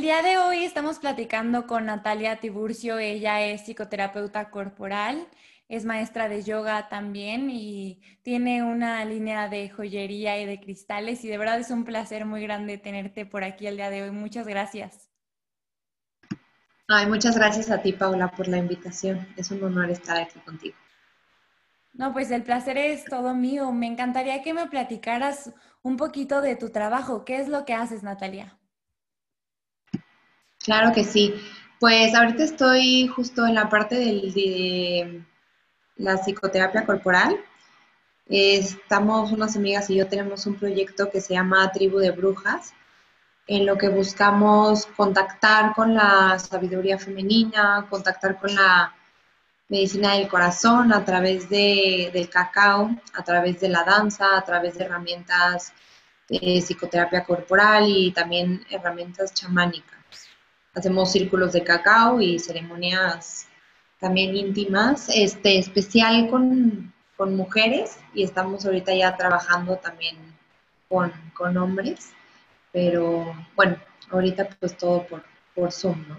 El día de hoy estamos platicando con Natalia Tiburcio. Ella es psicoterapeuta corporal, es maestra de yoga también y tiene una línea de joyería y de cristales y de verdad es un placer muy grande tenerte por aquí el día de hoy. Muchas gracias. Ay, muchas gracias a ti, Paula, por la invitación. Es un honor estar aquí contigo. No, pues el placer es todo mío. Me encantaría que me platicaras un poquito de tu trabajo. ¿Qué es lo que haces, Natalia? Claro que sí. Pues ahorita estoy justo en la parte de la psicoterapia corporal. Estamos, unas amigas y yo tenemos un proyecto que se llama Tribu de Brujas, en lo que buscamos contactar con la sabiduría femenina, contactar con la medicina del corazón a través de, del cacao, a través de la danza, a través de herramientas de psicoterapia corporal y también herramientas chamánicas hacemos círculos de cacao y ceremonias también íntimas, este, especial con, mujeres y estamos ahorita ya trabajando también con, hombres, pero bueno, ahorita pues todo por, por Zoom, ¿no?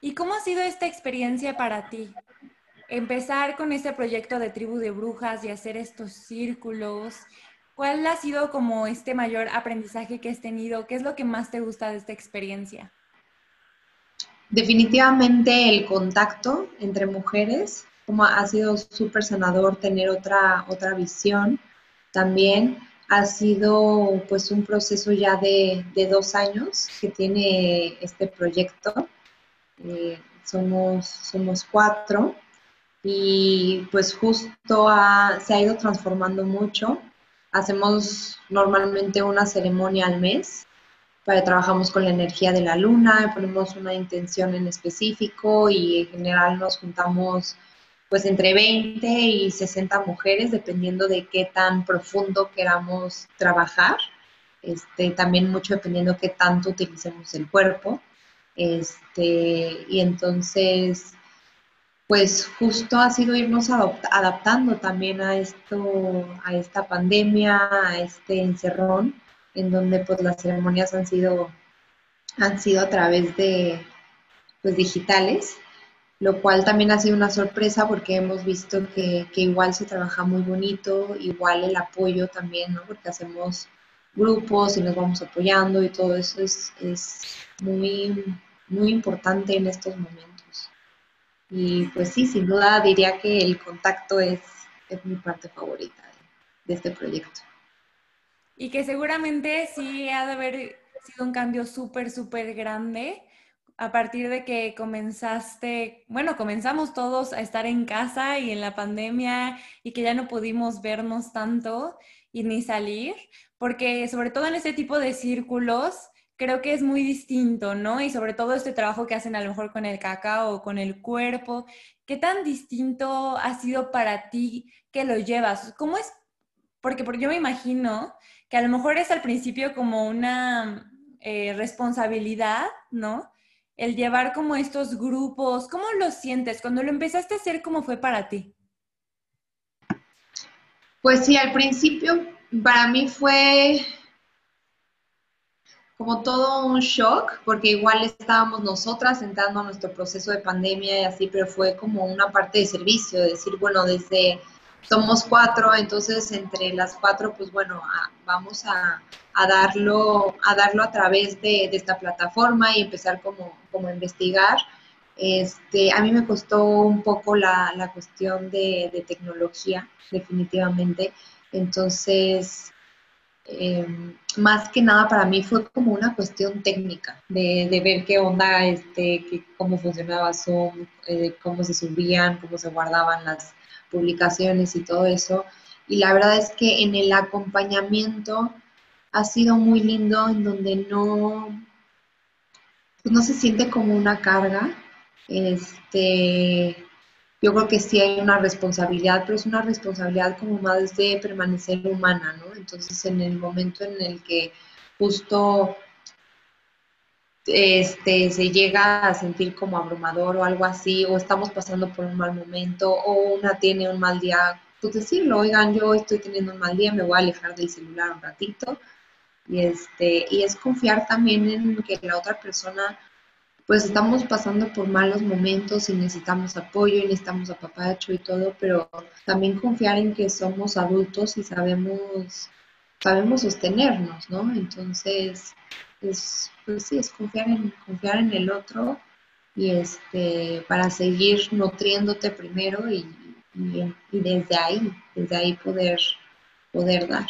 ¿Y cómo ha sido esta experiencia para ti? Empezar con este proyecto de tribu de brujas y hacer estos círculos. ¿Cuál ha sido como este mayor aprendizaje que has tenido? ¿Qué es lo que más te gusta de esta experiencia? Definitivamente el contacto entre mujeres, como ha sido súper sanador tener otra, otra visión también. Ha sido pues un proceso ya de, dos años que tiene este proyecto. Eh, somos, somos cuatro y pues justo se ha ido transformando mucho. Hacemos normalmente una ceremonia al mes trabajamos con la energía de la luna, ponemos una intención en específico y en general nos juntamos pues entre 20 y 60 mujeres, dependiendo de qué tan profundo queramos trabajar. Este, también mucho dependiendo qué tanto utilicemos el cuerpo. Este, y entonces, pues justo ha sido irnos adaptando también a esto, a esta pandemia, a este encerrón en donde pues las ceremonias han sido, han sido a través de pues, digitales, lo cual también ha sido una sorpresa porque hemos visto que, igual se trabaja muy bonito, igual el apoyo también, ¿no? Porque hacemos grupos y nos vamos apoyando y todo eso es, muy, muy importante en estos momentos. Y pues sí, sin duda diría que el contacto es, es mi parte favorita de este proyecto. Y que seguramente sí ha de haber sido un cambio súper, súper grande a partir de que comenzaste, bueno, comenzamos todos a estar en casa y en la pandemia y que ya no pudimos vernos tanto y ni salir, porque sobre todo en este tipo de círculos creo que es muy distinto, ¿no? Y sobre todo este trabajo que hacen a lo mejor con el cacao con el cuerpo, ¿qué tan distinto ha sido para ti que lo llevas? ¿Cómo es? Porque, porque yo me imagino que a lo mejor es al principio como una eh, responsabilidad, ¿no? El llevar como estos grupos, ¿cómo lo sientes? Cuando lo empezaste a hacer, ¿cómo fue para ti? Pues sí, al principio para mí fue como todo un shock, porque igual estábamos nosotras entrando a nuestro proceso de pandemia y así, pero fue como una parte de servicio, de decir, bueno, desde somos cuatro, entonces entre las cuatro, pues bueno, vamos a, darlo, a darlo a través de, esta plataforma y empezar como, como a investigar. Este, a mí me costó un poco la, la cuestión de, tecnología, definitivamente. Entonces, em, más que nada para mí fue como una cuestión técnica, de, de ver qué onda, este, cómo funcionaba Zoom, eh, cómo se subían, cómo se guardaban las, publicaciones y todo eso. Y la verdad es que en el acompañamiento ha sido muy lindo, en donde no, pues no se siente como una carga. Este, yo creo que sí hay una responsabilidad, pero es una responsabilidad como más de permanecer humana, ¿no? Entonces, en el momento en el que justo este, se llega a sentir como abrumador o algo así, o estamos pasando por un mal momento, o una tiene un mal día, pues decirlo, oigan, yo estoy teniendo un mal día, me voy a alejar del celular un ratito, Y, este, y es confiar también en que la otra persona, pues estamos pasando por malos momentos y necesitamos apoyo y necesitamos apapacho y todo, pero también confiar en que somos adultos y sabemos, sabemos sostenernos, ¿no? Entonces, es, pues sí, es confiar en, confiar en el otro y este, para seguir nutriéndote primero y, y, desde ahí, desde ahí poder, poder dar.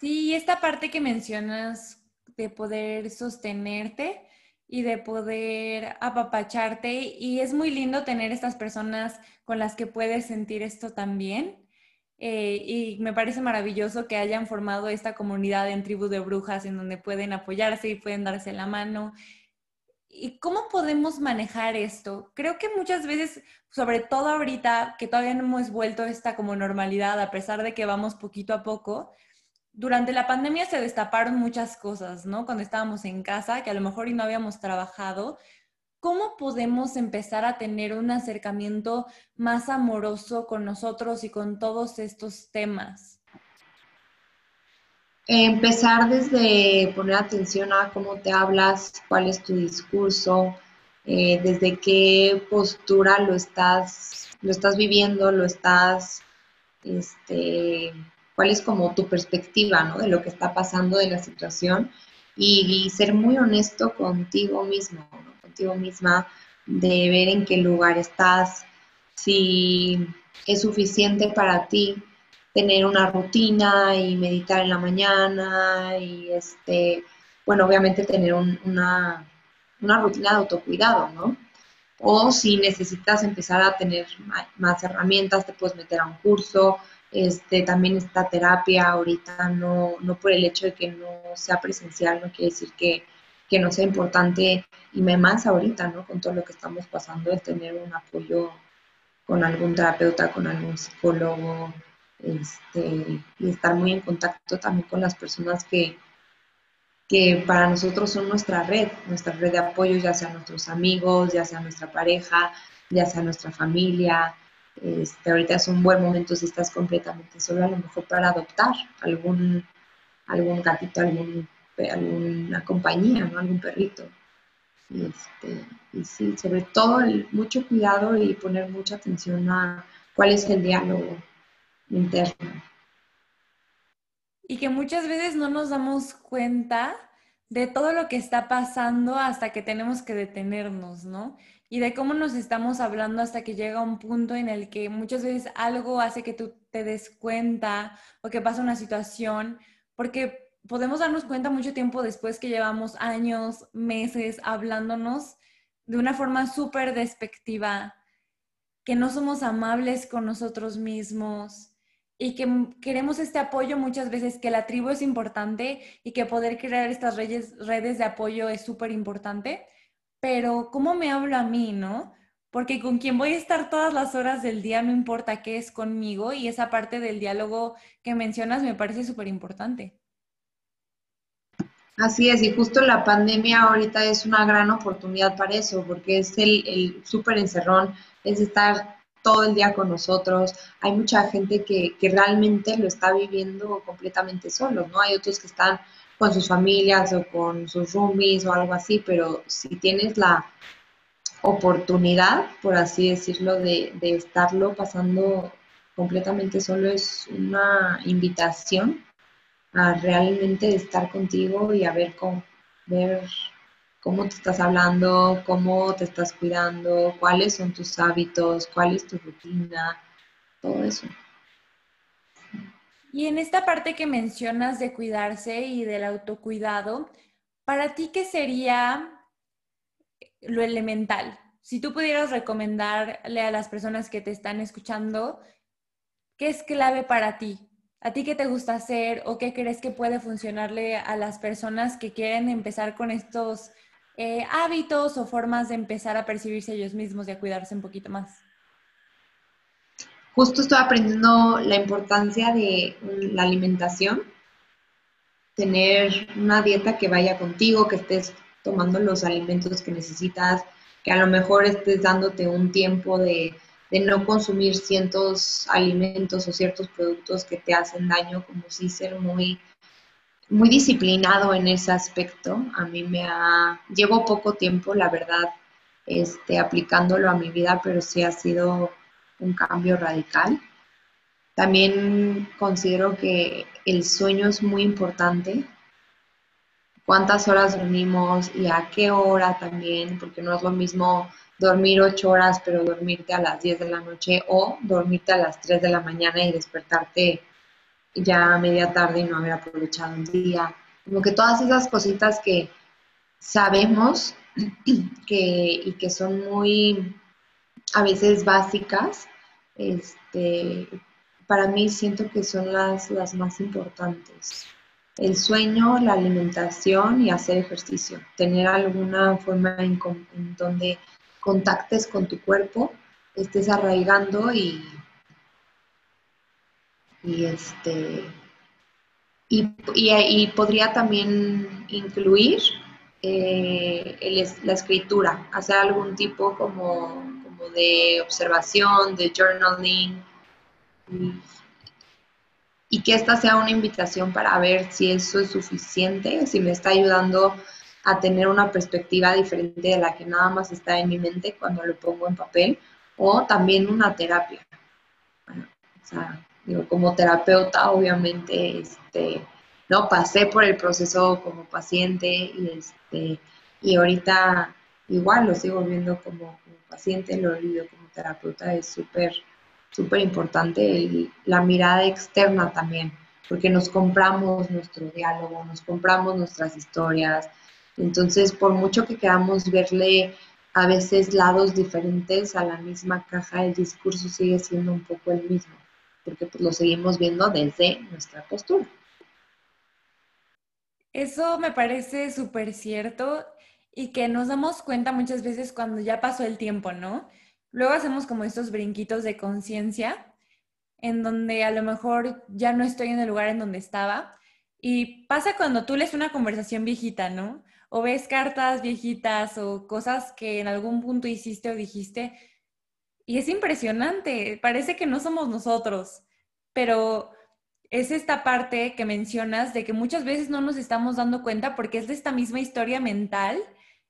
Sí, esta parte que mencionas de poder sostenerte y de poder apapacharte y es muy lindo tener estas personas con las que puedes sentir esto también. Eh, y me parece maravilloso que hayan formado esta comunidad en tribu de brujas en donde pueden apoyarse y pueden darse la mano ¿Y cómo podemos manejar esto? Creo que muchas veces, sobre todo ahorita, que todavía no hemos vuelto esta como normalidad, a pesar de que vamos poquito a poco, durante la pandemia se destaparon muchas cosas, ¿no? Cuando estábamos en casa, que a lo mejor y no habíamos trabajado, ¿cómo podemos empezar a tener un acercamiento más amoroso con nosotros y con todos estos temas? Empezar desde poner atención a cómo te hablas, cuál es tu discurso, eh, desde qué postura lo estás, lo estás viviendo, lo estás, este, cuál es como tu perspectiva, ¿no? De lo que está pasando de la situación y, ser muy honesto contigo mismo, contigo misma, de ver en qué lugar estás, si es suficiente para ti tener una rutina y meditar en la mañana y este, bueno, obviamente tener una, una rutina de autocuidado, ¿no? O si necesitas empezar a tener más herramientas, te puedes meter a un curso, este, también esta terapia ahorita, no, no por el hecho de que no sea presencial, no quiere decir que, que no sea importante, y más ahorita, ¿no? Con todo lo que estamos pasando, el tener un apoyo con algún terapeuta, con algún psicólogo, este, y estar muy en contacto también con las personas que, que para nosotros son nuestra red, nuestra red de apoyo, ya sea nuestros amigos, ya sea nuestra pareja, ya sea nuestra familia. Este, ahorita es un buen momento si estás completamente solo, a lo mejor para adoptar algún, algún gatito, algún, alguna compañía, ¿no? algún perrito. Este, y sí, sobre todo el, mucho cuidado y poner mucha atención a cuál es el diálogo interno. Y que muchas veces no nos damos cuenta de todo lo que está pasando hasta que tenemos que detenernos, ¿no? Y de cómo nos estamos hablando hasta que llega un punto en el que muchas veces algo hace que tú te des cuenta o que pasa una situación, porque podemos darnos cuenta mucho tiempo después que llevamos años, meses hablándonos de una forma súper despectiva, que no somos amables con nosotros mismos, y que queremos este apoyo muchas veces, que la tribu es importante y que poder crear estas redes, de apoyo es súper importante, pero ¿cómo me hablo a mí, no? Porque con quien voy a estar todas las horas del día, no importa qué es conmigo, y esa parte del diálogo que mencionas me parece súper importante. Así es, y justo la pandemia ahorita es una gran oportunidad para eso, porque es el, el súper encerrón, es estar todo el día con nosotros. Hay mucha gente que, realmente lo está viviendo completamente solo, ¿no? Hay otros que están con sus familias o con sus roomies o algo así, pero si tienes la oportunidad, por así decirlo, de, de estarlo pasando completamente solo, es una invitación a realmente estar contigo y a ver cómo, ver cómo te estás hablando, cómo te estás cuidando, cuáles son tus hábitos, cuál es tu rutina, todo eso. Y en esta parte que mencionas de cuidarse y del autocuidado, ¿para ti qué sería lo elemental? Si tú pudieras recomendarle a las personas que te están escuchando, ¿qué es clave para ti? ¿A ti qué te gusta hacer o qué crees que puede funcionarle a las personas que quieren empezar con estos eh, hábitos o formas de empezar a percibirse ellos mismos y a cuidarse un poquito más? Justo estoy aprendiendo la importancia de la alimentación, tener una dieta que vaya contigo, que estés tomando los alimentos que necesitas, que a lo mejor estés dándote un tiempo de, de no consumir ciertos alimentos o ciertos productos que te hacen daño, como si ser muy muy disciplinado en ese aspecto. A mí me ha, llevo poco tiempo, la verdad, este, aplicándolo a mi vida, pero sí ha sido un cambio radical. También considero que el sueño es muy importante. Cuántas horas dormimos y a qué hora también, porque no es lo mismo dormir ocho horas, pero dormirte a las 10 de la noche o dormirte a las 3 de la mañana y despertarte ya a media tarde y no haber aprovechado el día. Como que todas esas cositas que sabemos que, y que son muy a veces básicas, este, para mí siento que son las, las más importantes. El sueño, la alimentación y hacer ejercicio. Tener alguna forma en, en donde contactes con tu cuerpo, estés arraigando y, y este y, podría también incluir eh, la escritura, hacer algún tipo como, como, de observación, de journaling, y, y que esta sea una invitación para ver si eso es suficiente, si me está ayudando a tener una perspectiva diferente de la que nada más está en mi mente cuando lo pongo en papel, o también una terapia. Como terapeuta, obviamente, este, no pasé por el proceso como paciente y, este, y ahorita igual lo sigo viendo como, paciente, lo vivido como terapeuta, es súper, súper importante la mirada externa también, porque nos compramos nuestro diálogo, nos compramos nuestras historias, entonces, por mucho que queramos verle a veces lados diferentes a la misma caja, el discurso sigue siendo un poco el mismo, porque pues, lo seguimos viendo desde nuestra postura. Eso me parece súper cierto y que nos damos cuenta muchas veces cuando ya pasó el tiempo, ¿no? Luego hacemos como estos brinquitos de conciencia en donde a lo mejor ya no estoy en el lugar en donde estaba. Y pasa cuando tú lees una conversación viejita, ¿no? o ves cartas viejitas o cosas que en algún punto hiciste o dijiste y es impresionante, parece que no somos nosotros, pero es esta parte que mencionas de que muchas veces no nos estamos dando cuenta porque es de esta misma historia mental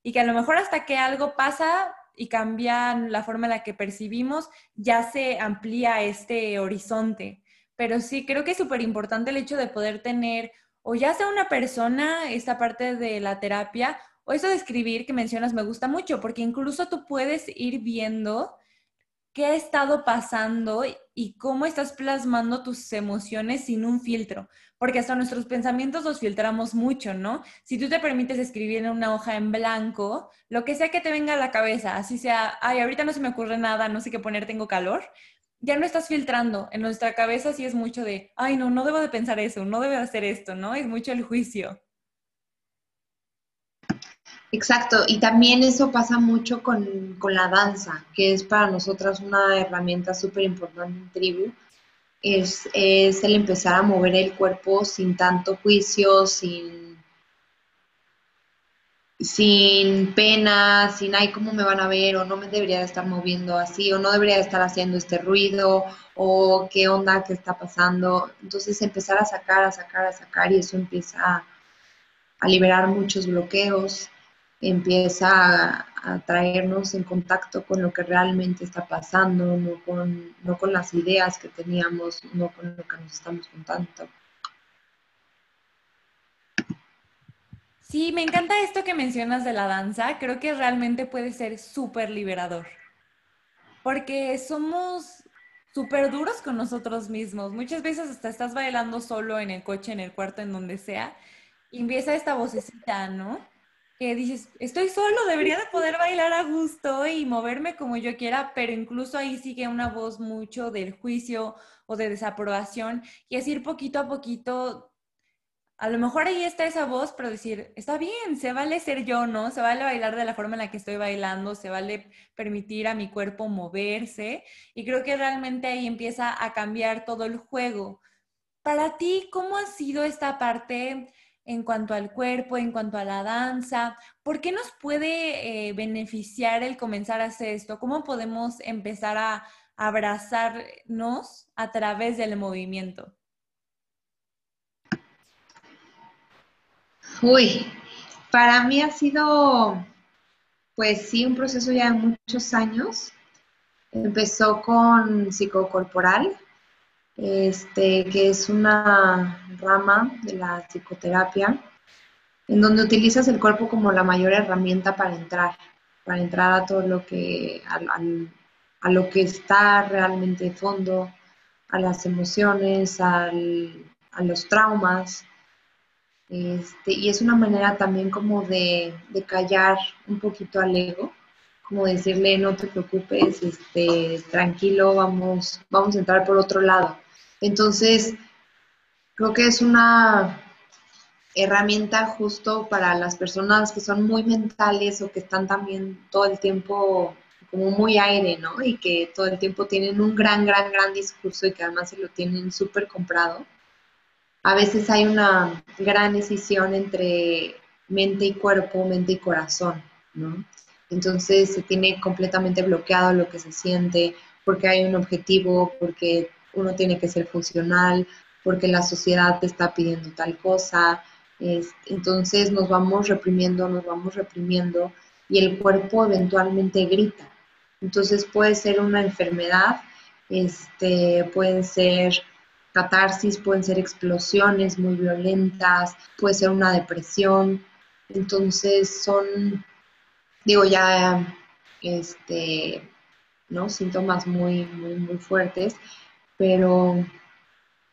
y que a lo mejor hasta que algo pasa y cambia la forma en la que percibimos, ya se amplía este horizonte. Pero sí, creo que es súper importante el hecho de poder tener o ya sea una persona, esta parte de la terapia, o eso de escribir que mencionas me gusta mucho, porque incluso tú puedes ir viendo qué ha estado pasando y cómo estás plasmando tus emociones sin un filtro, porque hasta nuestros pensamientos los filtramos mucho, ¿no? Si tú te permites escribir en una hoja en blanco, lo que sea que te venga a la cabeza, así sea, ay, ahorita no se me ocurre nada, no sé qué poner, tengo calor, ya no estás filtrando. En nuestra cabeza sí es mucho de, ay, no, no debo de pensar eso, no debo de hacer esto, ¿no? Es mucho el juicio. Exacto, y también eso pasa mucho con, la danza, que es para nosotras una herramienta súper importante en tribu. Es, es el empezar a mover el cuerpo sin tanto juicio, sin sin pena, sin, ay, ¿cómo me van a ver? O no me debería de estar moviendo así, o no debería de estar haciendo este ruido, o qué onda, qué está pasando. Entonces empezar a sacar, a sacar, a sacar, y eso empieza a, liberar muchos bloqueos, empieza a, traernos en contacto con lo que realmente está pasando, no con, no con las ideas que teníamos, no con lo que nos estamos contando. Sí, me encanta esto que mencionas de la danza. Creo que realmente puede ser súper liberador. Porque somos súper duros con nosotros mismos. Muchas veces hasta estás bailando solo en el coche, en el cuarto, en donde sea, y empieza esta vocecita, ¿no? Que dices, estoy solo, debería de poder bailar a gusto y moverme como yo quiera, pero incluso ahí sigue una voz mucho del juicio o de desaprobación y es ir poquito a poquito a lo mejor ahí está esa voz, pero decir, está bien, se vale ser yo, ¿no? Se vale bailar de la forma en la que estoy bailando, se vale permitir a mi cuerpo moverse y creo que realmente ahí empieza a cambiar todo el juego. Para ti, ¿cómo ha sido esta parte en cuanto al cuerpo, en cuanto a la danza? ¿Por qué nos puede eh, beneficiar el comenzar a hacer esto? ¿Cómo podemos empezar a abrazarnos a través del movimiento? Uy, para mí ha sido, pues sí, un proceso ya de muchos años. Empezó con psicocorporal, este, que es una rama de la psicoterapia, en donde utilizas el cuerpo como la mayor herramienta para entrar, para entrar a todo lo que, a lo que está realmente de fondo, a las emociones, a los traumas. Este, y es una manera también como de, callar un poquito al ego, como decirle no te preocupes, este, tranquilo, vamos, vamos a entrar por otro lado. Entonces, creo que es una herramienta justo para las personas que son muy mentales o que están también todo el tiempo como muy aire, ¿no? Y que todo el tiempo tienen un gran, gran, gran discurso y que además se lo tienen súper comprado. A veces hay una gran decisión entre mente y cuerpo, mente y corazón, ¿no? Entonces se tiene completamente bloqueado lo que se siente, porque hay un objetivo, porque uno tiene que ser funcional, porque la sociedad te está pidiendo tal cosa. entonces nos vamos reprimiendo, nos vamos reprimiendo y el cuerpo eventualmente grita. Entonces puede ser una enfermedad, este, pueden ser catarsis, pueden ser explosiones muy violentas, puede ser una depresión. Entonces son, digo, ya este, ¿no? síntomas muy, muy, muy fuertes, pero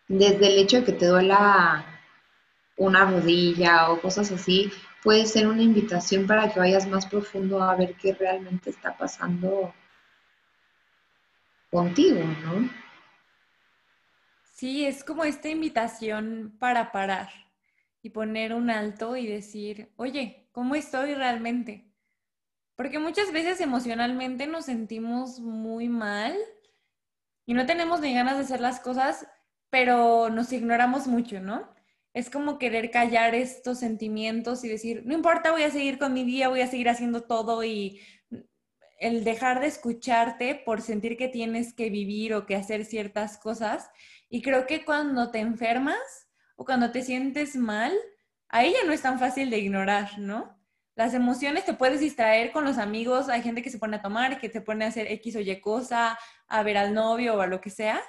desde el hecho de que te duela una rodilla o cosas así, puede ser una invitación para que vayas más profundo a ver qué realmente está pasando contigo, ¿no? Sí, es como esta invitación para parar y poner un alto y decir, oye, ¿cómo estoy realmente? Porque muchas veces emocionalmente nos sentimos muy mal y no tenemos ni ganas de hacer las cosas, pero nos ignoramos mucho, ¿no? es como querer callar estos sentimientos y decir, no importa, voy a seguir con mi día, voy a seguir haciendo todo y el dejar de escucharte por sentir que tienes que vivir o que hacer ciertas cosas. Y creo que cuando te enfermas o cuando te sientes mal, a ella no es tan fácil de ignorar, ¿no? Las emociones te puedes distraer con los amigos, hay gente que se pone a tomar, que te pone a hacer X o Y cosa, a ver al novio o a lo que sea,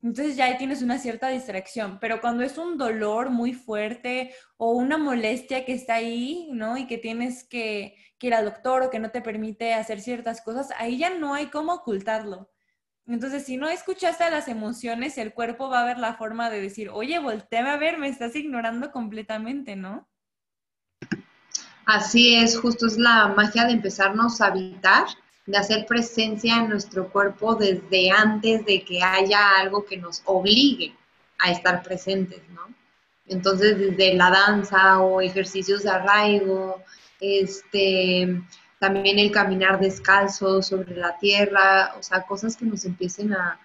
entonces ya tienes una cierta distracción, pero cuando es un dolor muy fuerte o una molestia que está ahí, ¿no? Y que tienes que, ir al doctor o que no te permite hacer ciertas cosas, ahí ya no hay cómo ocultarlo. Entonces, si no escuchaste las emociones, el cuerpo va a ver la forma de decir, oye, volteame a ver, me estás ignorando completamente, ¿no? Así es, justo es la magia de empezarnos a habitar de hacer presencia en nuestro cuerpo desde antes de que haya algo que nos obligue a estar presentes, ¿no? Entonces, desde la danza o ejercicios de arraigo, este, también el caminar descalzo sobre la tierra, o sea, cosas que nos empiecen a,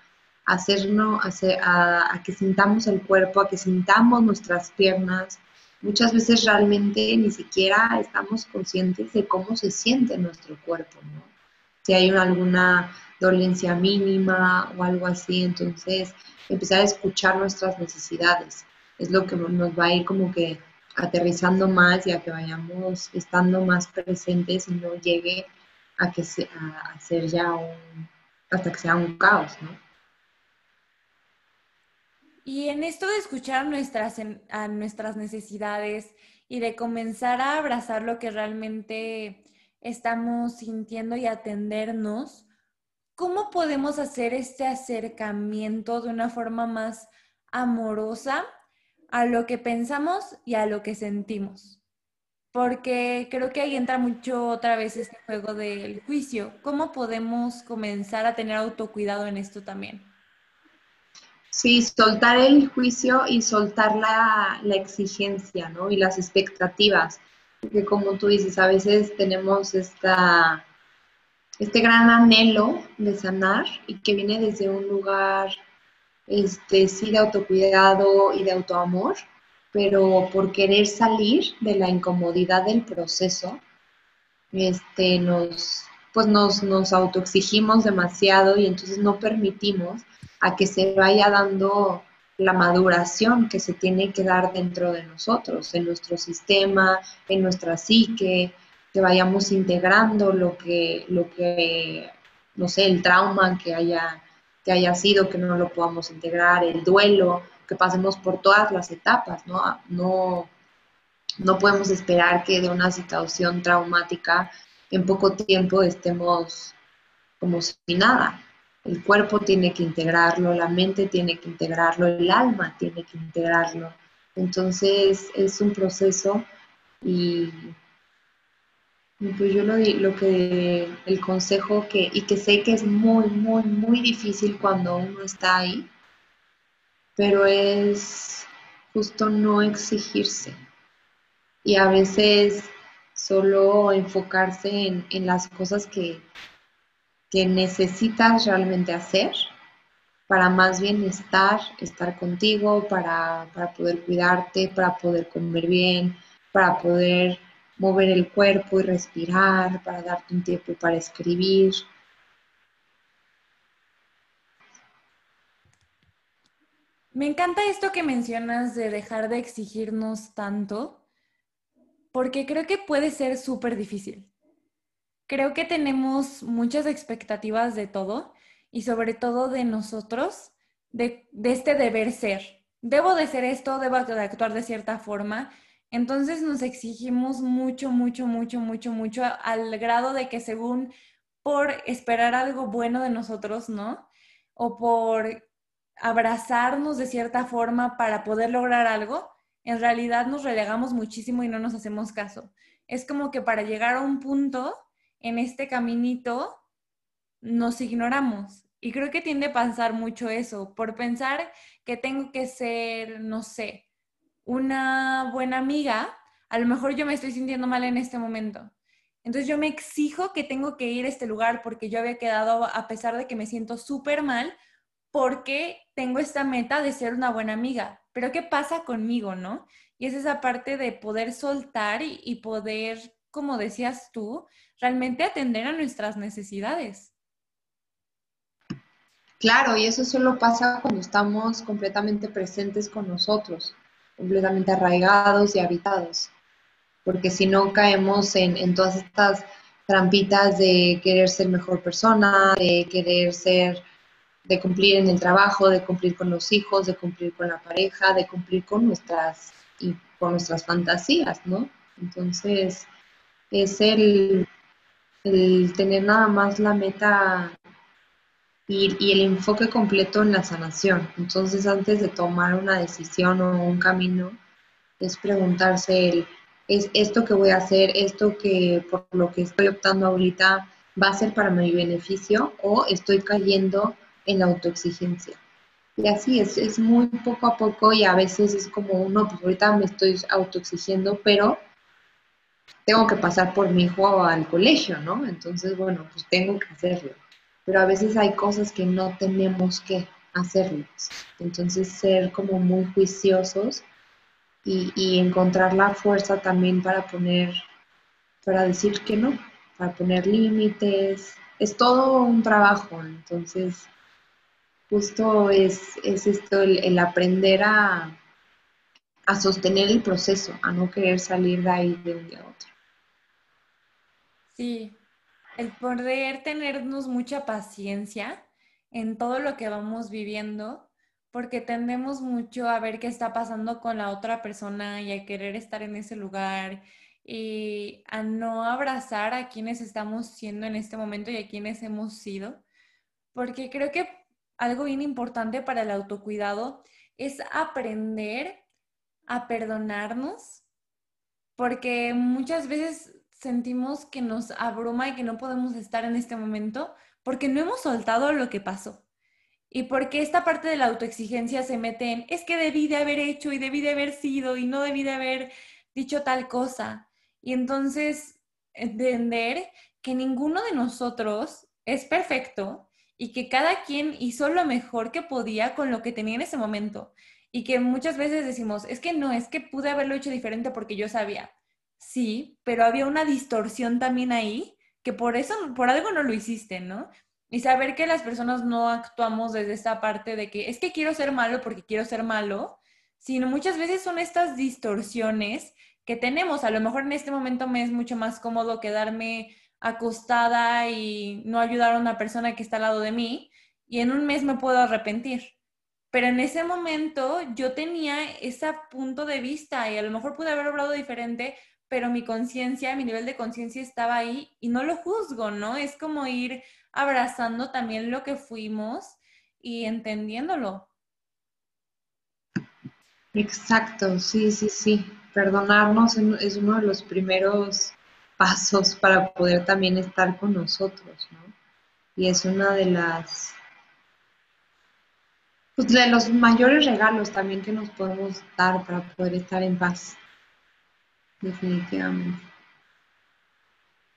hacernos, a, a, que sintamos el cuerpo, a que sintamos nuestras piernas. Muchas veces realmente ni siquiera estamos conscientes de cómo se siente nuestro cuerpo, ¿no? Si hay alguna dolencia mínima o algo así, entonces empezar a escuchar nuestras necesidades es lo que nos va a ir como que aterrizando más y a que vayamos estando más presentes y no llegue a que a ser ya un, hasta que sea un caos, ¿no? Y en esto de escuchar nuestras, a nuestras necesidades y de comenzar a abrazar lo que realmente estamos sintiendo y atendernos, ¿cómo podemos hacer este acercamiento de una forma más amorosa a lo que pensamos y a lo que sentimos? Porque creo que ahí entra mucho otra vez este juego del juicio. ¿Cómo podemos comenzar a tener autocuidado en esto también? Sí, soltar el juicio y soltar la, la exigencia, ¿no? Y las expectativas porque como tú dices, a veces tenemos esta, este gran anhelo de sanar y que viene desde un lugar, este, sí, de autocuidado y de autoamor, pero por querer salir de la incomodidad del proceso, este, nos, pues nos, nos autoexigimos demasiado y entonces no permitimos a que se vaya dando la maduración que se tiene que dar dentro de nosotros, en nuestro sistema, en nuestra psique, que vayamos integrando lo que, lo que no sé, el trauma que haya, que haya sido, que no lo podamos integrar, el duelo, que pasemos por todas las etapas, ¿no? No, no podemos esperar que de una situación traumática en poco tiempo estemos como si nada. El cuerpo tiene que integrarlo, la mente tiene que integrarlo, el alma tiene que integrarlo. Entonces es un proceso y, pues yo lo, lo que, el consejo que, y que sé que es muy, muy, muy difícil cuando uno está ahí, pero es justo no exigirse. Y a veces solo enfocarse en, en las cosas que, que necesitas realmente hacer para más bien estar, estar contigo, para, poder cuidarte, para poder comer bien, para poder mover el cuerpo y respirar, para darte un tiempo para escribir. Me encanta esto que mencionas de dejar de exigirnos tanto, porque creo que puede ser súper difícil creo que tenemos muchas expectativas de todo y sobre todo de nosotros, de, este deber ser. Debo de ser esto, debo de actuar de cierta forma. Entonces nos exigimos mucho, mucho, mucho, mucho, mucho al grado de que según por esperar algo bueno de nosotros, ¿no? O por abrazarnos de cierta forma para poder lograr algo, en realidad nos relegamos muchísimo y no nos hacemos caso. Es como que para llegar a un punto en este caminito nos ignoramos. Y creo que tiende a pasar mucho eso, por pensar que tengo que ser, no sé, una buena amiga, a lo mejor yo me estoy sintiendo mal en este momento. Entonces yo me exijo que tengo que ir a este lugar porque yo había quedado, a pesar de que me siento súper mal, porque tengo esta meta de ser una buena amiga. Pero ¿qué pasa conmigo, no? Y es esa parte de poder soltar y, y poder, como decías tú, realmente atender a nuestras necesidades. Claro, y eso solo pasa cuando estamos completamente presentes con nosotros, completamente arraigados y habitados, porque si no caemos en, todas estas trampitas de querer ser mejor persona, de querer ser, de cumplir en el trabajo, de cumplir con los hijos, de cumplir con la pareja, de cumplir con nuestras, y con nuestras fantasías, ¿no? Entonces, es el el tener nada más la meta y, el enfoque completo en la sanación. Entonces, antes de tomar una decisión o un camino, es preguntarse el, ¿es esto que voy a hacer, esto que por lo que estoy optando ahorita va a ser para mi beneficio o estoy cayendo en la autoexigencia? Y así es, es muy poco a poco y a veces es como uno, pues ahorita me estoy autoexigiendo, pero tengo que pasar por mi hijo al colegio, ¿no? Entonces, bueno, pues tengo que hacerlo. Pero a veces hay cosas que no tenemos que hacerlo. Entonces, ser como muy juiciosos y, encontrar la fuerza también para poner, para decir que no, para poner límites. Es todo un trabajo. Entonces, justo es, esto, el aprender a a sostener el proceso, a no querer salir de ahí de un día a otro. Sí, el poder tenernos mucha paciencia en todo lo que vamos viviendo, porque tendemos mucho a ver qué está pasando con la otra persona y a querer estar en ese lugar y a no abrazar a quienes estamos siendo en este momento y a quienes hemos sido, porque creo que algo bien importante para el autocuidado es aprender a perdonarnos, porque muchas veces sentimos que nos abruma y que no podemos estar en este momento porque no hemos soltado lo que pasó. Y porque esta parte de la autoexigencia se mete en, es que debí de haber hecho y debí de haber sido y no debí de haber dicho tal cosa. Y entonces entender que ninguno de nosotros es perfecto y que cada quien hizo lo mejor que podía con lo que tenía en ese momento. Y que muchas veces decimos, es que no, es que pude haberlo hecho diferente porque yo sabía. Sí, pero había una distorsión también ahí, que por eso, por algo no lo hiciste, ¿no? Y saber que las personas no actuamos desde esta parte de que es que quiero ser malo porque quiero ser malo, sino muchas veces son estas distorsiones que tenemos. A lo mejor en este momento me es mucho más cómodo quedarme acostada y no ayudar a una persona que está al lado de mí y en un mes me puedo arrepentir. Pero en ese momento yo tenía ese punto de vista y a lo mejor pude haber hablado diferente, pero mi conciencia, mi nivel de conciencia estaba ahí y no lo juzgo, ¿no? Es como ir abrazando también lo que fuimos y entendiéndolo. Exacto, sí, sí, sí. Perdonarnos es uno de los primeros pasos para poder también estar con nosotros, ¿no? Y es una de las, pues de los mayores regalos también que nos podemos dar para poder estar en paz, definitivamente.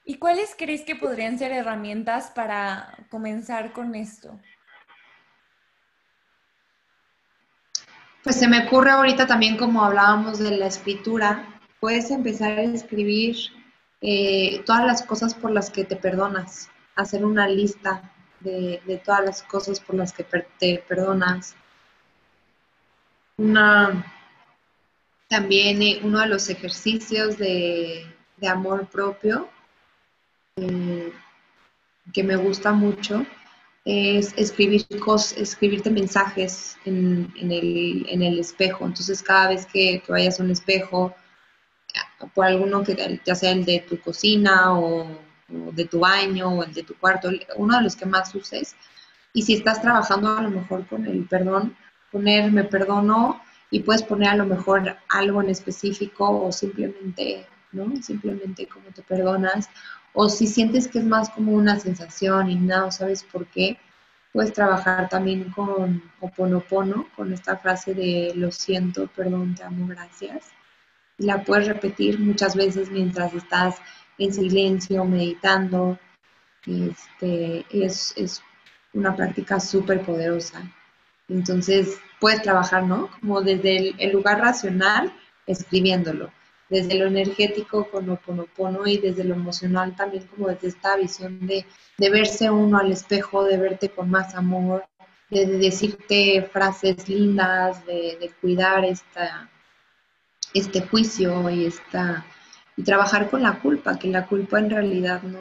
¿Y cuáles crees que podrían ser herramientas para comenzar con esto? Pues se me ocurre ahorita también como hablábamos de la escritura, puedes empezar a escribir eh, todas las cosas por las que te perdonas, hacer una lista de, todas las cosas por las que te perdonas. Una, también eh, uno de los ejercicios de amor propio eh, que me gusta mucho es escribir cosas, escribirte mensajes en, el, espejo. Entonces, cada vez que, vayas a un espejo, por alguno que ya sea el de tu cocina o, de tu baño o el de tu cuarto, uno de los que más uses. Y si estás trabajando a lo mejor con el perdón, poner me perdono y puedes poner a lo mejor algo en específico o simplemente, ¿no? Simplemente como te perdonas o si sientes que es más como una sensación y no sabes por qué, puedes trabajar también con Oponopono, con esta frase de lo siento, perdón, te amo, gracias. Y la puedes repetir muchas veces mientras estás en silencio, meditando. Este, es, es una práctica súper poderosa. Entonces, puedes trabajar, ¿no? Como desde el lugar racional, escribiéndolo desde lo energético con Oponopono y desde lo emocional también como desde esta visión de, verse uno al espejo, de verte con más amor, de, decirte frases lindas, de, cuidar esta, este juicio y esta y trabajar con la culpa, que la culpa en realidad no,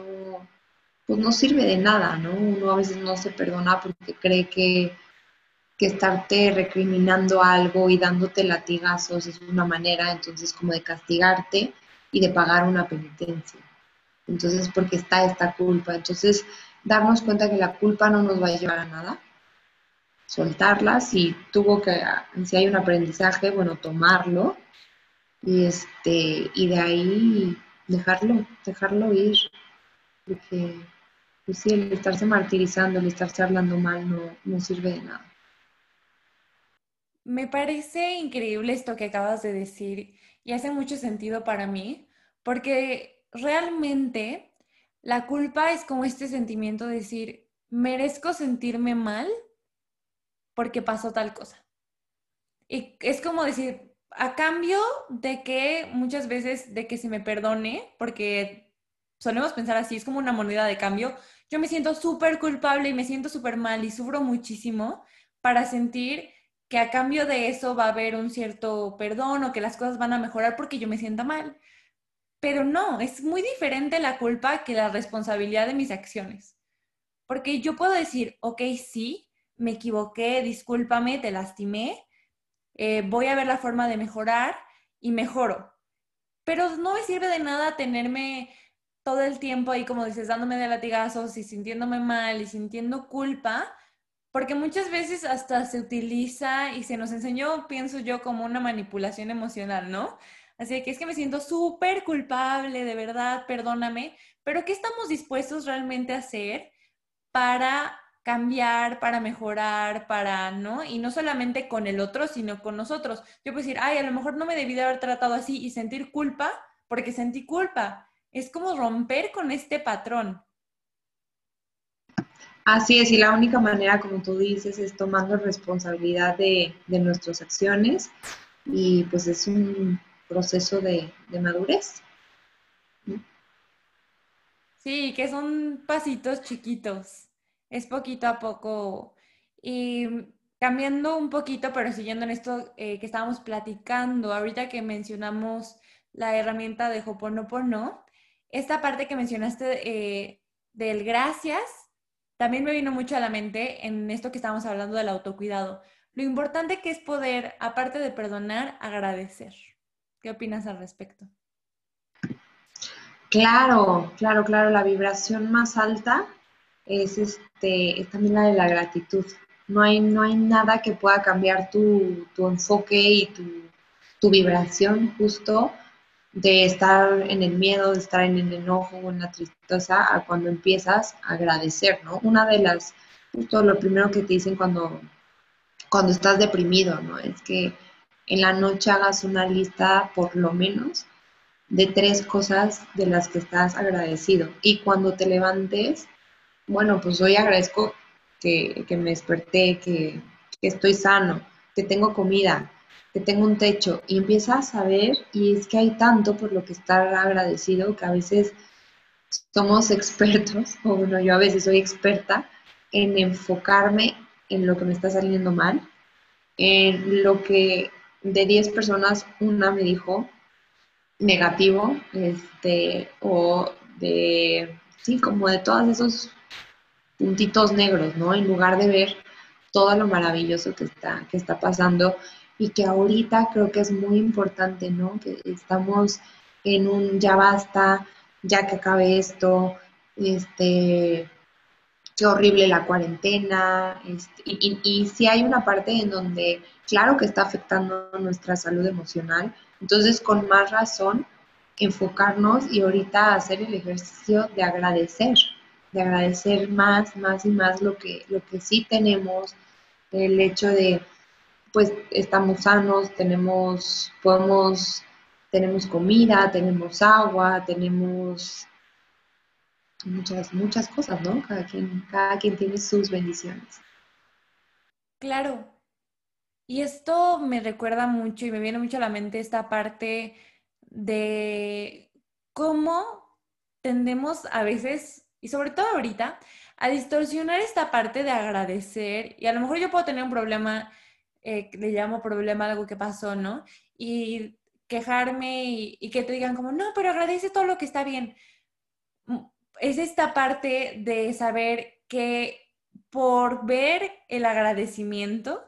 pues no sirve de nada, ¿no? Uno a veces no se perdona porque cree que que estarte recriminando algo y dándote latigazos es una manera entonces como de castigarte y de pagar una penitencia. Entonces, porque está esta culpa. Entonces, darnos cuenta que la culpa no nos va a llevar a nada, soltarla, si tuvo que, si hay un aprendizaje, bueno, tomarlo y este, y de ahí dejarlo, dejarlo ir, porque pues sí, el estarse martirizando, el estarse hablando mal no, no sirve de nada. Me parece increíble esto que acabas de decir y hace mucho sentido para mí, porque realmente la culpa es como este sentimiento de decir, merezco sentirme mal porque pasó tal cosa. Y es como decir, a cambio de que muchas veces de que se me perdone, porque solemos pensar así, es como una moneda de cambio, yo me siento súper culpable y me siento súper mal y sufro muchísimo para sentir que a cambio de eso va a haber un cierto perdón o que las cosas van a mejorar porque yo me sienta mal. Pero no, es muy diferente la culpa que la responsabilidad de mis acciones. Porque yo puedo decir, ok, sí, me equivoqué, discúlpame, te lastimé, eh, voy a ver la forma de mejorar y mejoro. Pero no me sirve de nada tenerme todo el tiempo ahí, como dices, dándome de latigazos y sintiéndome mal y sintiendo culpa porque muchas veces hasta se utiliza y se nos enseñó, pienso yo, como una manipulación emocional, ¿no? Así que es que me siento súper culpable, de verdad, perdóname, pero ¿qué estamos dispuestos realmente a hacer para cambiar, para mejorar, para, ¿no? Y no solamente con el otro, sino con nosotros. Yo puedo decir, ay, a lo mejor no me debí de haber tratado así y sentir culpa porque sentí culpa. Es como romper con este patrón. Así es, y la única manera, como tú dices, es tomando responsabilidad de, nuestras acciones y pues es un proceso de, madurez. Sí, que son pasitos chiquitos. Es poquito a poco. Y cambiando un poquito, pero siguiendo en esto eh, que estábamos platicando, ahorita que mencionamos la herramienta de Hoponopono, esta parte que mencionaste eh, del gracias, también me vino mucho a la mente en esto que estábamos hablando del autocuidado. Lo importante que es poder, aparte de perdonar, agradecer. ¿Qué opinas al respecto? Claro, claro, claro. La vibración más alta es, este, es también la de la gratitud. No hay, no hay nada que pueda cambiar tu, enfoque y tu, tu, vibración justo de estar en el miedo, de estar en el enojo o en la tristeza, a cuando empiezas a agradecer, ¿no? Una de las, justo lo primero que te dicen cuando, cuando estás deprimido, ¿no? Es que en la noche hagas una lista por lo menos de tres cosas de las que estás agradecido. Y cuando te levantes, bueno, pues hoy agradezco que, me desperté, que, estoy sano, que tengo comida, que tengo un techo. Y empiezas a ver, y es que hay tanto por lo que estar agradecido que a veces somos expertos, o bueno, yo a veces soy experta en enfocarme en lo que me está saliendo mal, en lo que de 10 personas una me dijo, negativo, este, o de, sí, como de todos esos puntitos negros, ¿no? En lugar de ver todo lo maravilloso que está, que está pasando y que ahorita creo que es muy importante, ¿no? Que estamos en un ya basta, ya que acabe esto, este, qué horrible la cuarentena, este, y, y, y sí hay una parte en donde, claro que está afectando nuestra salud emocional, entonces, con más razón, enfocarnos y ahorita hacer el ejercicio de agradecer, de agradecer más, más y más lo que, lo que sí tenemos, el hecho de, pues, estamos sanos, tenemos, podemos, tenemos comida, tenemos agua, tenemos muchas, muchas cosas, ¿no? Cada quien, cada quien tiene sus bendiciones. Claro, y esto me recuerda mucho y me viene mucho a la mente esta parte de cómo tendemos a veces, y sobre todo ahorita, a distorsionar esta parte de agradecer. Y a lo mejor yo puedo tener un problema, eh, le llamo problema algo que pasó, ¿no? Y quejarme y, y que te digan como, no, pero agradece todo lo que está bien. Mm, es esta parte de saber que por ver el agradecimiento,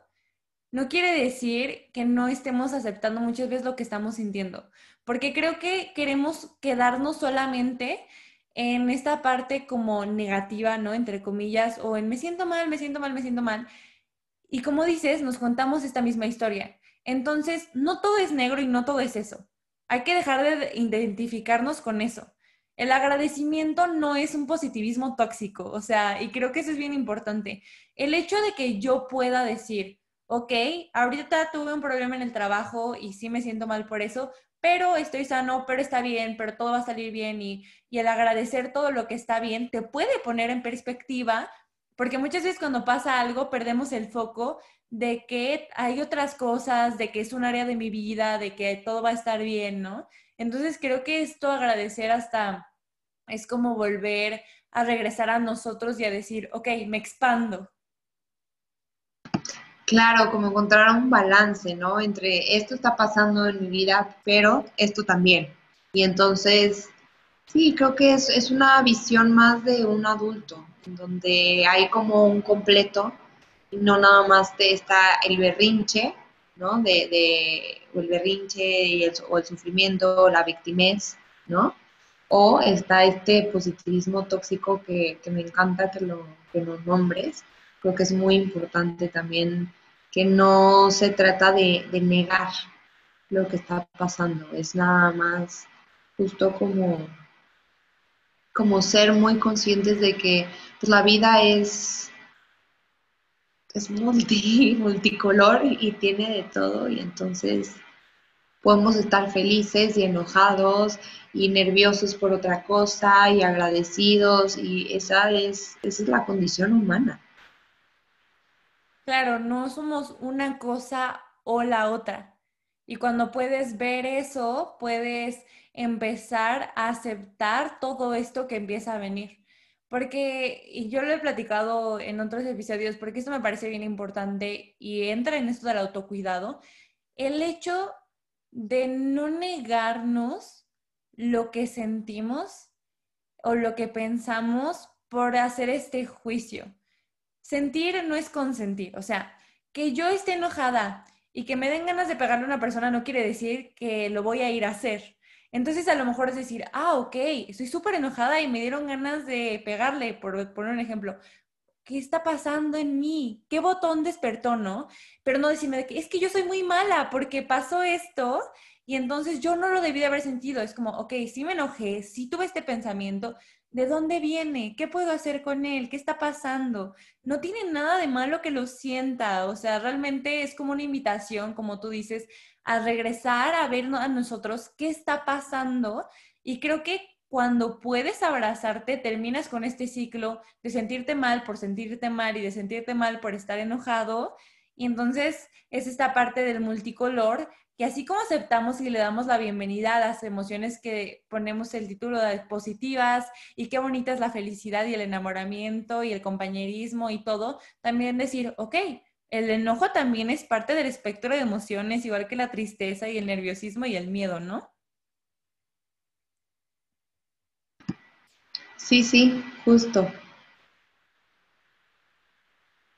no quiere decir que no estemos aceptando muchas veces lo que estamos sintiendo, porque creo que queremos quedarnos solamente en esta parte como negativa, ¿no? Entre comillas, o en me siento mal, me siento mal, me siento mal. Y como dices, nos contamos esta misma historia. Entonces, no todo es negro y no todo es eso. Hay que dejar de identificarnos con eso. El agradecimiento no es un positivismo tóxico, o sea, y creo que eso es bien importante. El hecho de que yo pueda decir, ok, ahorita tuve un problema en el trabajo y sí me siento mal por eso, pero estoy sano, pero está bien, pero todo va a salir bien y, el agradecer todo lo que está bien te puede poner en perspectiva, porque muchas veces cuando pasa algo perdemos el foco de que hay otras cosas, de que es un área de mi vida, de que todo va a estar bien, ¿no? Entonces creo que esto agradecer hasta es como volver a regresar a nosotros y a decir, ok, me expando, Claro, como encontrar un balance, ¿no? Entre esto está pasando en mi vida, pero esto también. Y entonces, sí, creo que es, es una visión más de un adulto, donde hay como un completo no nada más te está el berrinche, ¿no? De, de o el berrinche y el, o el sufrimiento, o la victimez, ¿no? O está este positivismo tóxico que, que me encanta que lo, que lo nombres. Creo que es muy importante también que no se trata de, negar lo que está pasando, es nada más justo como, como ser muy conscientes de que pues, la vida es, es multi, multicolor y, tiene de todo y entonces podemos estar felices y enojados y nerviosos por otra cosa y agradecidos y esa es, esa es la condición humana. Claro, no somos una cosa o la otra. Y cuando puedes ver eso, puedes empezar a aceptar todo esto que empieza a venir. porque, y yo lo he platicado en otros episodios, porque esto me parece bien importante y entra en esto del autocuidado, el hecho de no negarnos lo que sentimos o lo que pensamos por hacer este juicio. Sentir no es consentir, o sea, que yo esté enojada y que me den ganas de pegarle a una persona no quiere decir que lo voy a ir a hacer. Entonces a lo mejor es decir, ah, ok, estoy súper enojada y me dieron ganas de pegarle, por poner un ejemplo. ¿Qué está pasando en mí? ¿Qué botón despertó, no? Pero no decirme que es que yo soy muy mala porque pasó esto y entonces yo no lo debí de haber sentido. Es como, ok, sí me enojé, sí tuve este pensamiento, ¿De dónde viene? ¿Qué puedo hacer con él? ¿Qué está pasando? No tiene nada de malo que lo sienta, o sea, realmente es como una invitación, como tú dices, a regresar a ver a nosotros qué está pasando y creo que cuando puedes abrazarte, terminas con este ciclo de sentirte mal por sentirte mal y de sentirte mal por estar enojado. Y entonces es esta parte del multicolor que así como aceptamos y le damos la bienvenida a las emociones que ponemos el título de positivas y qué bonita es la felicidad y el enamoramiento y el compañerismo y todo, también decir, ok, el enojo también es parte del espectro de emociones, igual que la tristeza y el nerviosismo y el miedo, ¿no? Sí, sí, justo.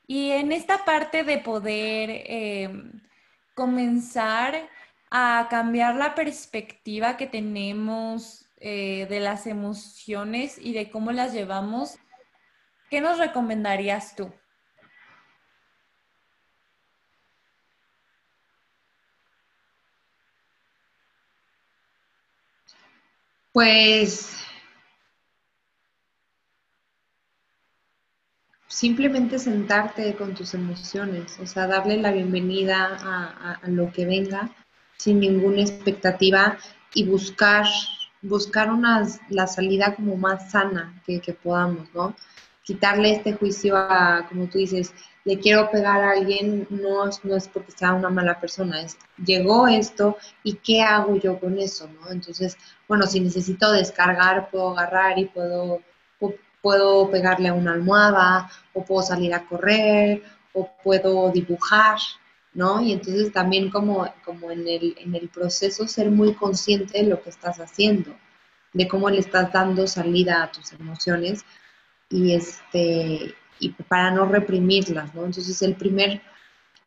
Y en esta parte de poder... Eh, comenzar a cambiar la perspectiva que tenemos eh, de las emociones y de cómo las llevamos, ¿qué nos recomendarías tú? Pues simplemente sentarte con tus emociones, o sea, darle la bienvenida a, lo que venga sin ninguna expectativa y buscar, buscar una, la salida como más sana que, podamos, ¿no? Quitarle este juicio a, como tú dices, le quiero pegar a alguien, no, no es porque sea una mala persona, es llegó esto y qué hago yo con eso, ¿no? Entonces, bueno, si necesito descargar, puedo agarrar y puedo puedo pegarle a una almohada, o puedo salir a correr, o puedo dibujar, ¿no? Y entonces también como, como en, el, en el proceso ser muy consciente de lo que estás haciendo, de cómo le estás dando salida a tus emociones y, este, y para no reprimirlas, ¿no? Entonces el primer,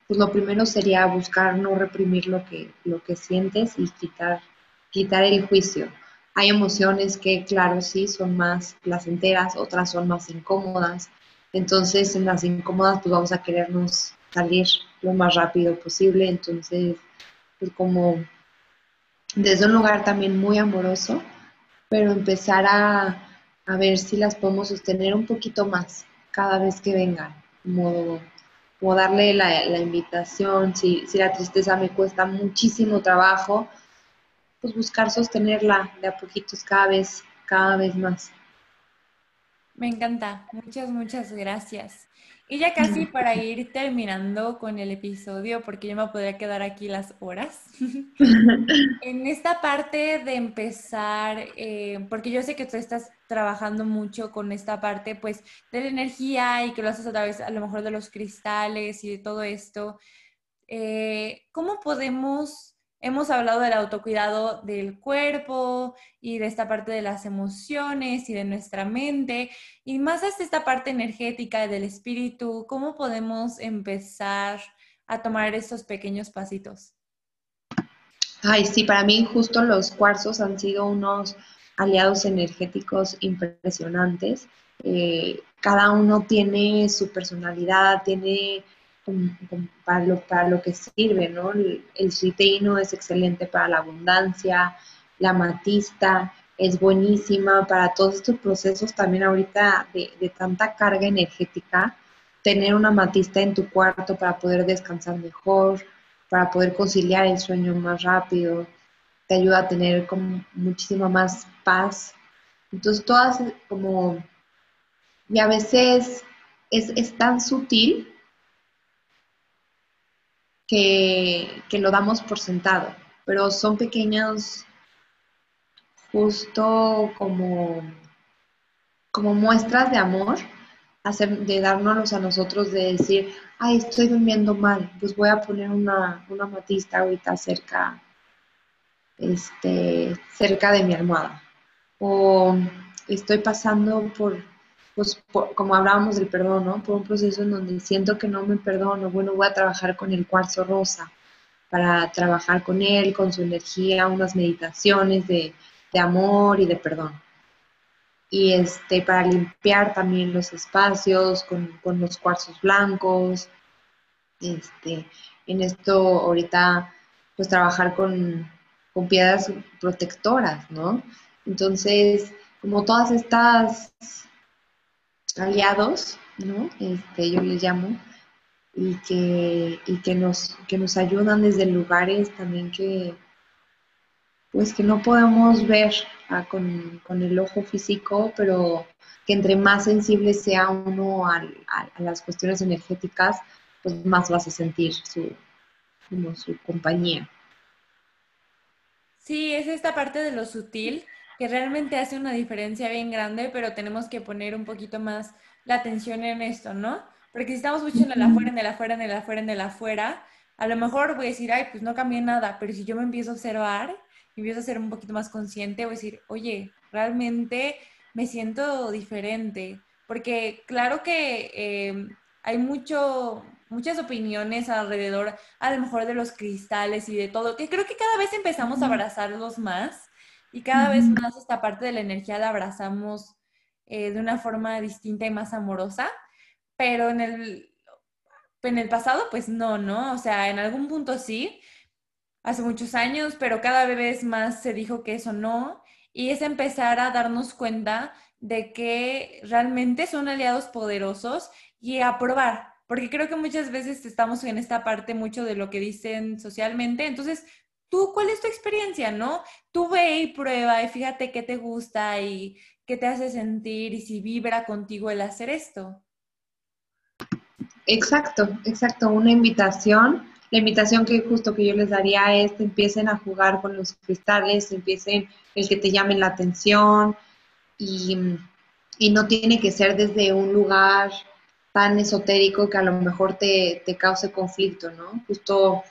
pues lo primero sería buscar no reprimir lo que, lo que sientes y quitar, quitar el juicio hay emociones que, claro, sí, son más placenteras, otras son más incómodas. Entonces, en las incómodas, pues vamos a querernos salir lo más rápido posible. Entonces, pues como desde un lugar también muy amoroso, pero empezar a, ver si las podemos sostener un poquito más cada vez que vengan, como, darle la, la invitación, si, si la tristeza me cuesta muchísimo trabajo, pues buscar sostenerla de a poquitos cada vez, cada vez más. Me encanta, muchas, muchas gracias. Y ya casi para ir terminando con el episodio, porque yo me podría quedar aquí las horas, en esta parte de empezar, eh, porque yo sé que tú estás trabajando mucho con esta parte, pues, de la energía y que lo haces a través, a lo mejor, de los cristales y de todo esto, eh, ¿cómo podemos Hemos hablado del autocuidado del cuerpo y de esta parte de las emociones y de nuestra mente y más hasta esta parte energética del espíritu. ¿Cómo podemos empezar a tomar estos pequeños pasitos? Ay, sí, para mí justo los cuarzos han sido unos aliados energéticos impresionantes. Eh, cada uno tiene su personalidad, tiene para, lo, para lo que sirve, ¿no? El, el es excelente para la abundancia, la matista es buenísima para todos estos procesos también ahorita de, de tanta carga energética, tener una matista en tu cuarto para poder descansar mejor, para poder conciliar el sueño más rápido, te ayuda a tener como muchísima más paz. Entonces, todas como, y a veces es, es tan sutil que, lo damos por sentado, pero son pequeños, justo como como muestras de amor, de darnos a nosotros, de decir, ay, estoy durmiendo mal, pues voy a poner una, una matista ahorita cerca, este, cerca de mi almohada. O estoy pasando por, pues, como hablábamos del perdón, ¿no? Por un proceso en donde siento que no me perdono, bueno, voy a trabajar con el cuarzo rosa para trabajar con él, con su energía, unas meditaciones de, de amor y de perdón y este, para limpiar también los espacios con, con los cuarzos blancos. Este, en esto ahorita, pues trabajar con, con piedras protectoras, ¿no? Entonces, como todas estas aliados, ¿no? Este, yo les llamo, y que, y que, nos, que nos ayudan desde lugares también que, pues que no podemos ver ah, con, el ojo físico, pero que entre más sensible sea uno a, las cuestiones energéticas, pues más vas a sentir su, su compañía. Sí, es esta parte de lo sutil que realmente hace una diferencia bien grande, pero tenemos que poner un poquito más la atención en esto, ¿no? Porque si estamos mucho en el afuera, en el afuera, en el afuera, en el afuera, a lo mejor voy a decir, ay, pues no cambié nada, pero si yo me empiezo a observar, empiezo a ser un poquito más consciente, voy a decir, oye, realmente me siento diferente, porque claro que em, hay mucho, muchas opiniones alrededor, a lo mejor de los cristales y de todo, que creo que cada vez empezamos a abrazarlos más y cada vez más esta parte de la energía la abrazamos eh, de una forma distinta y más amorosa, pero en el, en el pasado pues no, ¿no? O sea, en algún punto sí, hace muchos años, pero cada vez más se dijo que eso no, y es empezar a darnos cuenta de que realmente son aliados poderosos y a probar, porque creo que muchas veces estamos en esta parte mucho de lo que dicen socialmente, entonces ¿cuál es tu experiencia, no? Tú ve y prueba y fíjate qué te gusta y qué te hace sentir y si vibra contigo el hacer esto. Exacto, exacto, una invitación la invitación que justo que yo les daría es que empiecen a jugar con los cristales, empiecen el que te llamen la atención y, no tiene que ser desde un lugar tan esotérico que a lo mejor te, cause conflicto, ¿no? Justo,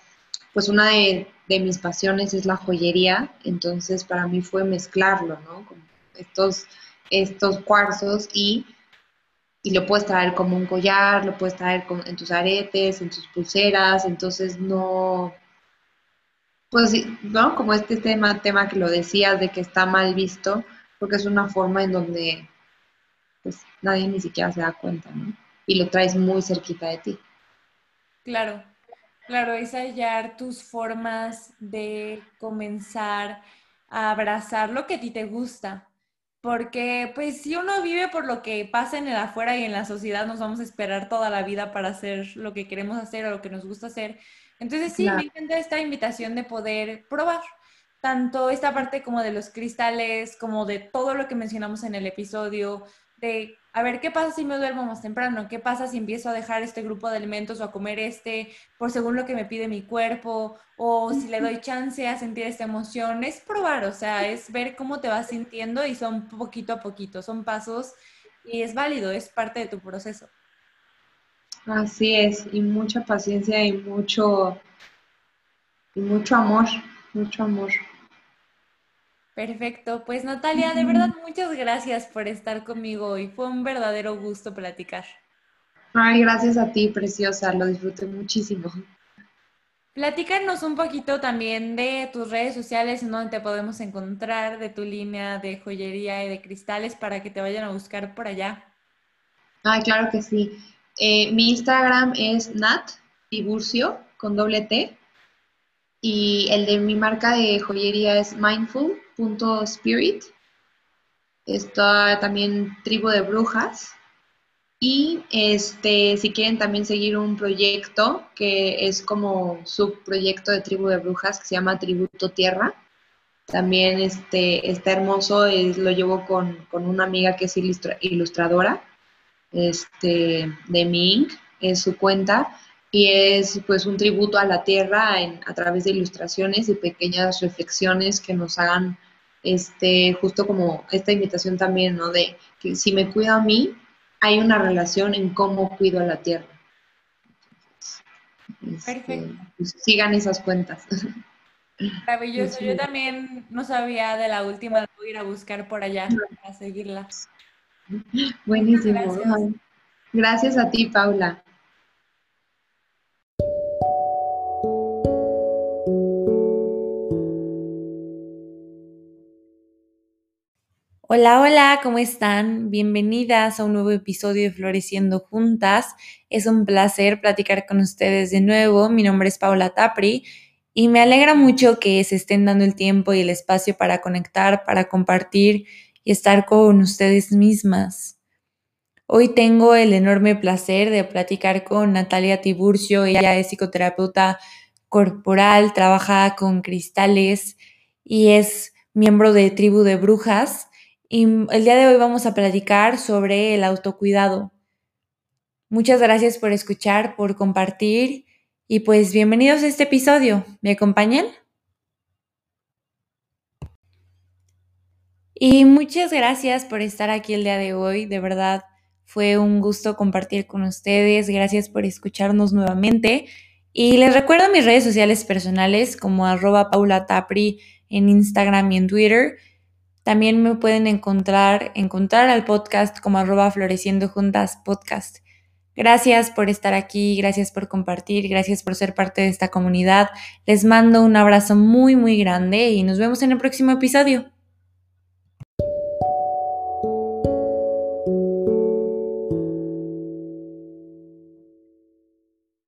pues una de, mis pasiones es la joyería, entonces para mí fue mezclarlo, ¿no? estos, estos cuarzos y y lo puedes traer como un collar, lo puedes traer en tus aretes, en tus pulseras, entonces no, pues ¿no? Como este tema, tema que lo decías de que está mal visto, porque es una forma en donde pues nadie ni siquiera se da cuenta, ¿no? Y lo traes muy cerquita de ti. Claro, claro, es hallar tus formas de comenzar a abrazar lo que a ti te gusta, porque pues si uno vive por lo que pasa en el afuera y en la sociedad, nos vamos a esperar toda la vida para hacer lo que queremos hacer o lo que nos gusta hacer. Entonces sí, me encanta esta invitación de poder probar tanto esta parte como de los cristales, como de todo lo que mencionamos en el episodio, de a ver, ¿qué pasa si me duermo más temprano? ¿Qué pasa si empiezo a dejar este grupo de alimentos o a comer este por según lo que me pide mi cuerpo? O si le doy chance a sentir esta emoción. Es probar, o sea, es ver cómo te vas sintiendo y son poquito a poquito, son pasos y es válido, es parte de tu proceso. Así es, y mucha paciencia y mucho, y mucho amor, mucho amor. Perfecto, pues Natalia, de verdad muchas gracias por estar conmigo hoy. Fue un verdadero gusto platicar. Ay, gracias a ti, preciosa, lo disfruté muchísimo. Platícanos un poquito también de tus redes sociales, en donde te podemos encontrar, de tu línea de joyería y de cristales para que te vayan a buscar por allá. Ay, claro que sí. Eh, mi Instagram es Nat Tiburcio con doble T y el de mi marca de joyería es mindful.spirit. Está también Tribu de Brujas. Y este, si quieren también seguir un proyecto que es como subproyecto de Tribu de Brujas que se llama Tributo Tierra. También este, está hermoso, es, lo llevo con, una amiga que es ilustradora este, de mi es su cuenta y es pues un tributo a la tierra a través de ilustraciones y pequeñas reflexiones que nos hagan este, justo como esta invitación también, ¿no? De que si me cuido a mí, hay una relación en cómo cuido a la tierra. Este, Perfecto. Pues, sigan esas cuentas. Maravilloso. Yo también no sabía de la última, voy a ir a buscar por allá para seguirla. Buenísimo. Gracias. gracias a ti, Paula. Hola, hola, ¿cómo están? Bienvenidas a un nuevo episodio de Floreciendo Juntas. Es un placer platicar con ustedes de nuevo. Mi nombre es Paula Tapri y me alegra mucho que se estén dando el tiempo y el espacio para conectar, para compartir y estar con ustedes mismas. Hoy tengo el enorme placer de platicar con Natalia Tiburcio. Ella es psicoterapeuta corporal, trabaja con cristales y es miembro de Tribu de Brujas. Y el día de hoy vamos a platicar sobre el autocuidado. Muchas gracias por escuchar, por compartir y pues bienvenidos a este episodio. ¿Me acompañan? Y muchas gracias por estar aquí el día de hoy. De verdad, fue un gusto compartir con ustedes. Gracias por escucharnos nuevamente. Y les recuerdo mis redes sociales personales como arroba Paula Tapri en Instagram y en Twitter. También me pueden encontrar, encontrar al podcast como arroba floreciendo juntas podcast. Gracias por estar aquí, gracias por compartir, gracias por ser parte de esta comunidad. Les mando un abrazo muy, muy grande y nos vemos en el próximo episodio.